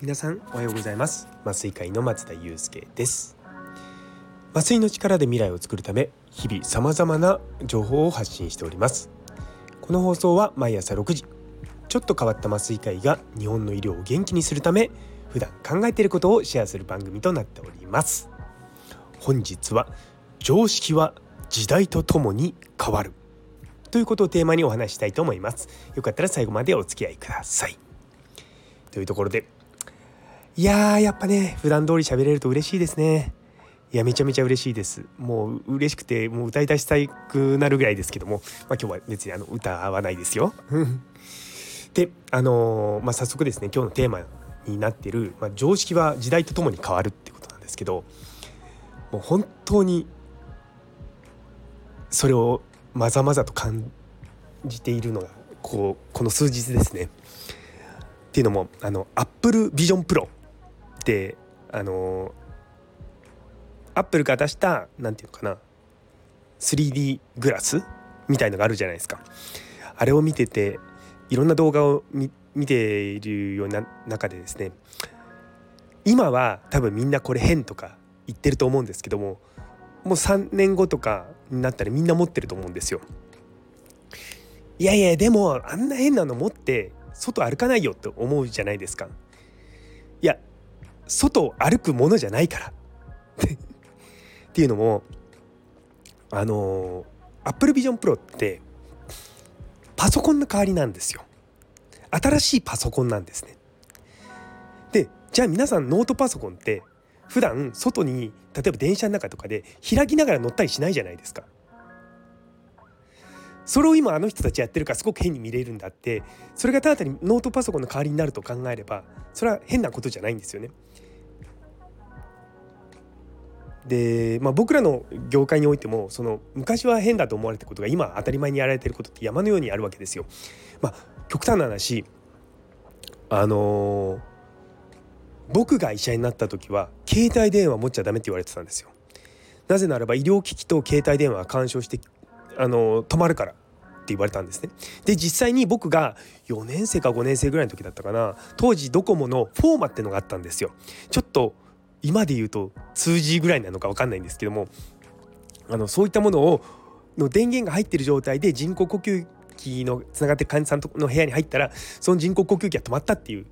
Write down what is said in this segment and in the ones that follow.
皆さんおはようございます。麻酔会の松田祐介です。麻酔の力で未来を作るため日々様々な情報を発信しております。この放送は毎朝6時ちょっと変わった麻酔科医が日本の医療を元気にするため普段考えていることをシェアする番組となっております。本日は常識は時代とともに変わる。ということをテーマにお話したいと思います。よかったら最後までお付き合いください。というところでいやーやっぱね普段通り喋れると嬉しいですね。いやめちゃめちゃ嬉しいです。もう嬉しくてもう歌い出したくなるぐらいですけども、まあ、今日は別にあの歌わないですよ。であのー、まあ、早速ですね今日のテーマになってる、まあ、常識は時代とともに変わるってことなんですけどもう本当にそれをまざまざと感じているのがこうこの数日ですね。っていうのもあの Apple Vision Pro ってあのアップルが出した何て言うのかな 3D グラスみたいのがあるじゃないですか。あれを見てていろんな動画を見ているような中でですね今は多分みんなこれ変とか言ってると思うんですけどももう3年後とかになったらみんな持ってると思うんですよ。いやいやでもあんな変なの持って外歩かないよって思うじゃないですか。いや外を歩くものじゃないからっていうのもあの Apple Vision Pro ってパソコンの代わりなんですよ。新しいパソコンなんですね。でじゃあ皆さんノートパソコンって普段外に例えば電車の中とかで開きながら乗ったりしないじゃないですか。それを今あの人たちやってるからすごく変に見れるんだってそれがただ単にノートパソコンの代わりになると考えればそれは変なことじゃないんですよね。で、まあ、僕らの業界においてもその昔は変だと思われたことが今当たり前にやられてることって山のようにあるわけですよ。まあ、極端な話あのー僕が医者になった時は携帯電話持っちゃダメって言われてたんですよ。なぜならば医療機器と携帯電話が干渉してあの止まるからって言われたんですね。で実際に僕が4年生か5年生ぐらいの時だったかな当時ドコモのフォーマってのがあったんですよ。ちょっと今で言うと 2G ぐらいなのか分かんないんですけどもあのそういったものをの電源が入ってる状態で人工呼吸器のつながってる患者さんの部屋に入ったらその人工呼吸器が止まったっていう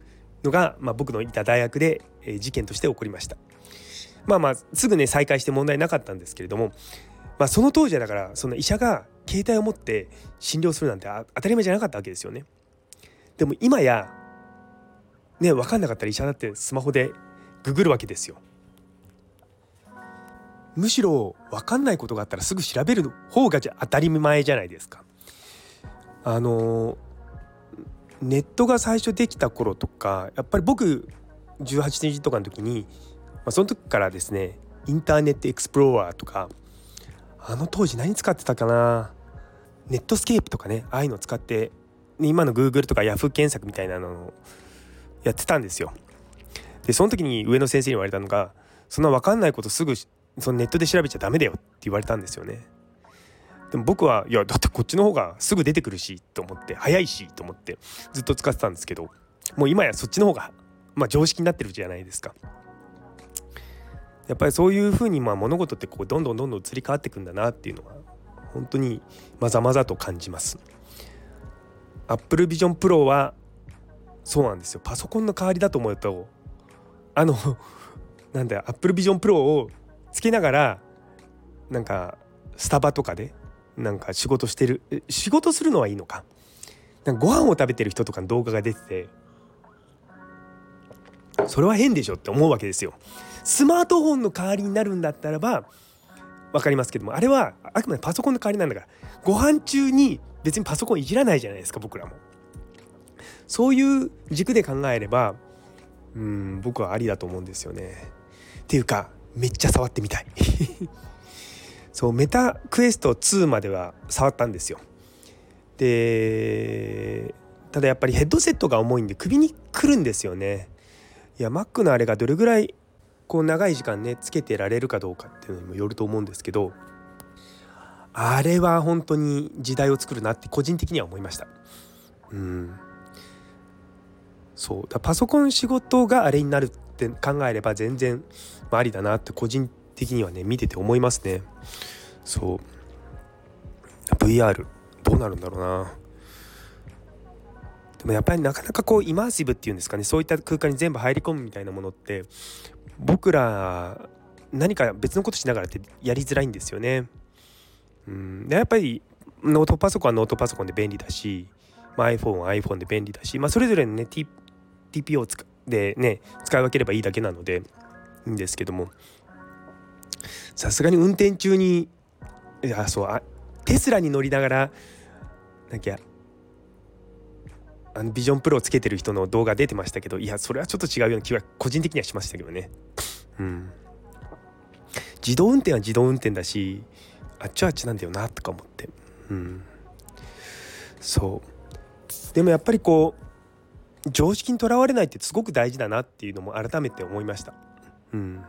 のが、まあ、僕のいた大学で、え、事件として起こりました。まあまあすぐね再開して問題なかったんですけれども、まあ、その当時はだからその医者が携帯を持って診療するなんて当たり前じゃなかったわけですよね。でも今やね分かんなかったら医者だってスマホでググるわけですよ。むしろ分かんないことがあったらすぐ調べる方がじゃ当たり前じゃないですか。あのネットが最初できた頃とかやっぱり僕18日とかの時に、まあ、その時からですねインターネットエクスプローラーとかあの当時何使ってたかなネットスケープとかねああいうのを使って今の Google とか Yahoo 検索みたいなのをやってたんですよ。でその時に上の先生に言われたのがそんな分かんないことすぐそのネットで調べちゃダメだよって言われたんですよね。でも僕はいやだってこっちの方がすぐ出てくるしと思って早いしと思ってずっと使ってたんですけどもう今やそっちの方がまあ常識になってるじゃないですか。やっぱりそういうふうにまあ物事ってこうどんどんどんどん移り変わっていくんだなっていうのは本当にまざまざと感じます。Apple Vision Pro はそうなんですよパソコンの代わりだと思うとあの なんだ Apple Vision Pro をつけながらなんかスタバとかでなんか仕事してる仕事するのはいいのか？なんかご飯を食べてる人とかの動画が出ててそれは変でしょって思うわけですよ。スマートフォンの代わりになるんだったらば分かりますけどもあれはあくまでパソコンの代わりなんだからご飯中に別にパソコンいじらないじゃないですか僕らも。そういう軸で考えればうん僕はありだと思うんですよね。っていうかめっちゃ触ってみたいそうメタクエスト2までは触ったんですよ。でただやっぱりヘッドセットが重いんで首にくるんですよね。いや Mac のあれがどれぐらいこう長い時間ねつけてられるかどうかっていうのにもよると思うんですけどあれは本当に時代を作るなって個人的には思いました。うん。そう。だパソコン仕事があれになるって考えれば全然ありだなって個人的にはね見てて思いますね。そう。VR どうなるんだろうな。でもやっぱりなかなかこうイマーシブっていうんですかねそういった空間に全部入り込むみたいなものって僕ら何か別のことしながらってやりづらいんですよね。うん、でやっぱりノートパソコンはノートパソコンで便利だし、まあ、iPhone は iPhone で便利だし、まあ、それぞれのね T TPO でね使い分ければいいだけなのでいいんですけども。さすがに運転中にいやそうあテスラに乗りながらなんかあのビジョンプロをつけてる人の動画出てましたけどいやそれはちょっと違うような気は個人的にはしましたけどね。うん、自動運転は自動運転だしあっちはあっちなんだよなとか思って。うん、そうでもやっぱりこう常識にとらわれないってすごく大事だなっていうのも改めて思いました。うん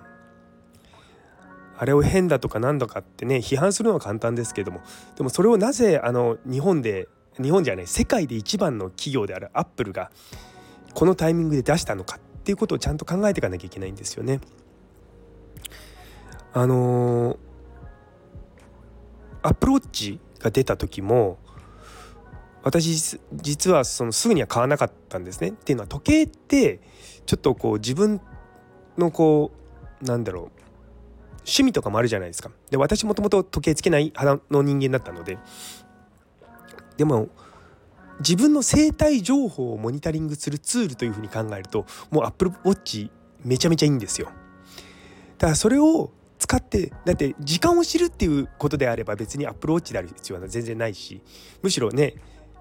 あれを変だとか何だかってね批判するのは簡単ですけどもでもそれをなぜあの日本で日本じゃない世界で一番の企業であるアップルがこのタイミングで出したのかっていうことをちゃんと考えていかなきゃいけないんですよね。あのー、アップルウォッチが出た時も私実はそのすぐには買わなかったんですね。っていうのは時計ってちょっとこう自分のこうなんだろう趣味とかもあるじゃないですか。で私もともと時計つけない肌の人間だったのででも自分の生体情報をモニタリングするツールというふうに考えるともう Apple Watch めちゃめちゃいいんですよ。だからそれを使ってだって時間を知るっていうことであれば別に Apple Watch である必要は全然ないしむしろね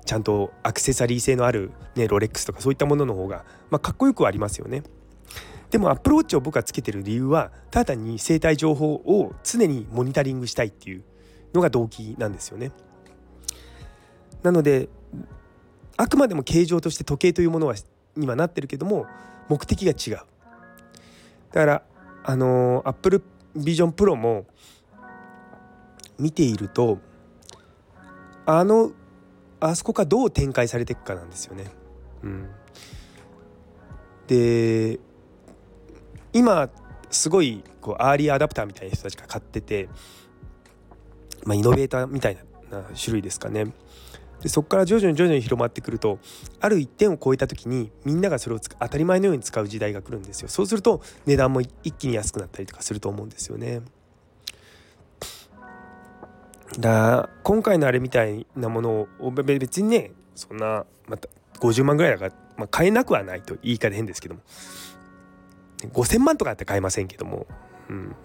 ちゃんとアクセサリー性のある、ね、ロレックスとかそういったものの方が、まあ、かっこよくはありますよね。でも Apple Watch を僕がつけてる理由はただに生体情報を常にモニタリングしたいっていうのが動機なんですよね。なのであくまでも形状として時計というものはにはなってるけども目的が違う。だからあの Apple Vision Pro も見ているとあのあそこがどう展開されていくかなんですよね。うん、で今すごいこうアーリーアダプターみたいな人たちが買ってて、まあ、イノベーターみたいな種類ですかね。でそこから徐々に徐々に広まってくるとある一点を超えた時にみんながそれを当たり前のように使う時代が来るんですよ。そうすると値段も一気に安くなったりとかすると思うんですよね。だ今回のあれみたいなものを別にねそんなまた50万ぐらいだから、まあ、買えなくはないと言い方変ですけども。5,000万とかって買えませんけども、うん、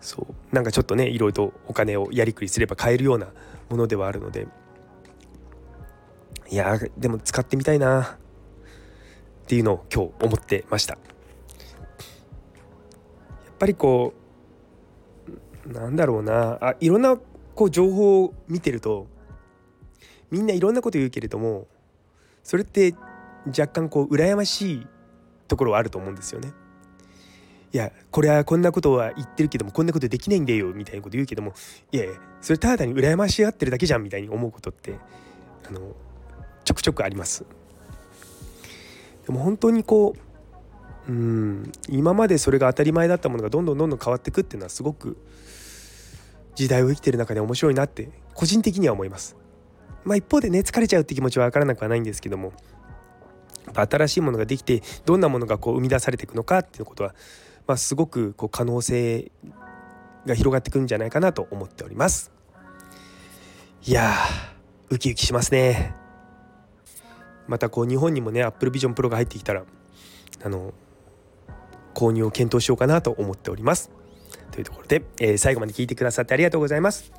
そう。なんかちょっとねいろいろとお金をやりくりすれば買えるようなものではあるので。いやでも使ってみたいな。っていうのを今日思ってました。やっぱりこうなんだろうな。あいろんなこう情報を見てるとみんないろんなこと言うけれどもそれって若干こう羨ましいところはあると思うんですよね。いやこれはこんなことは言ってるけどもこんなことできないんだよみたいなこと言うけどもいやいやそれただに羨ましがってるだけじゃんみたいに思うことってあのちょくちょくありますでも本当にこううん今までそれが当たり前だったものがどんどんどんどん変わっていくっていうのはすごく時代を生きてる中で面白いなって個人的には思いますまあ一方でね疲れちゃうって気持ちは分からなくはないんですけども新しいものができてどんなものがこう生み出されていくのかっていうことは、まあ、すごくこう可能性が広がってくるんじゃないかなと思っておりますいやーウキウキしますねまたこう日本にもね Apple Vision Pro が入ってきたらあの購入を検討しようかなと思っております。というところで、えー、最後まで聞いてくださってありがとうございます。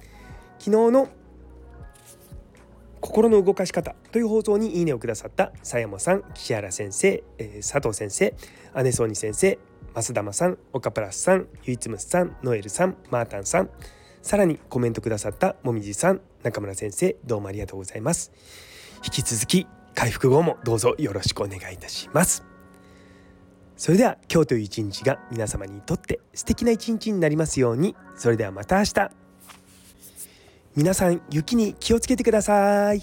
昨日の心の動かし方という放送にいいねをくださった佐山さん、岸原先生、えー、佐藤先生、姉ソーニ先生、増玉さん、岡プラスさん、ゆいつむさん、ノエルさん、マータンさん、さらにコメントくださったもみじさん、中村先生、どうもありがとうございます。引き続き回復後もどうぞよろしくお願いいたします。それでは今日という一日が皆様にとって素敵な一日になりますように。それではまた明日。皆さん雪に気をつけてください。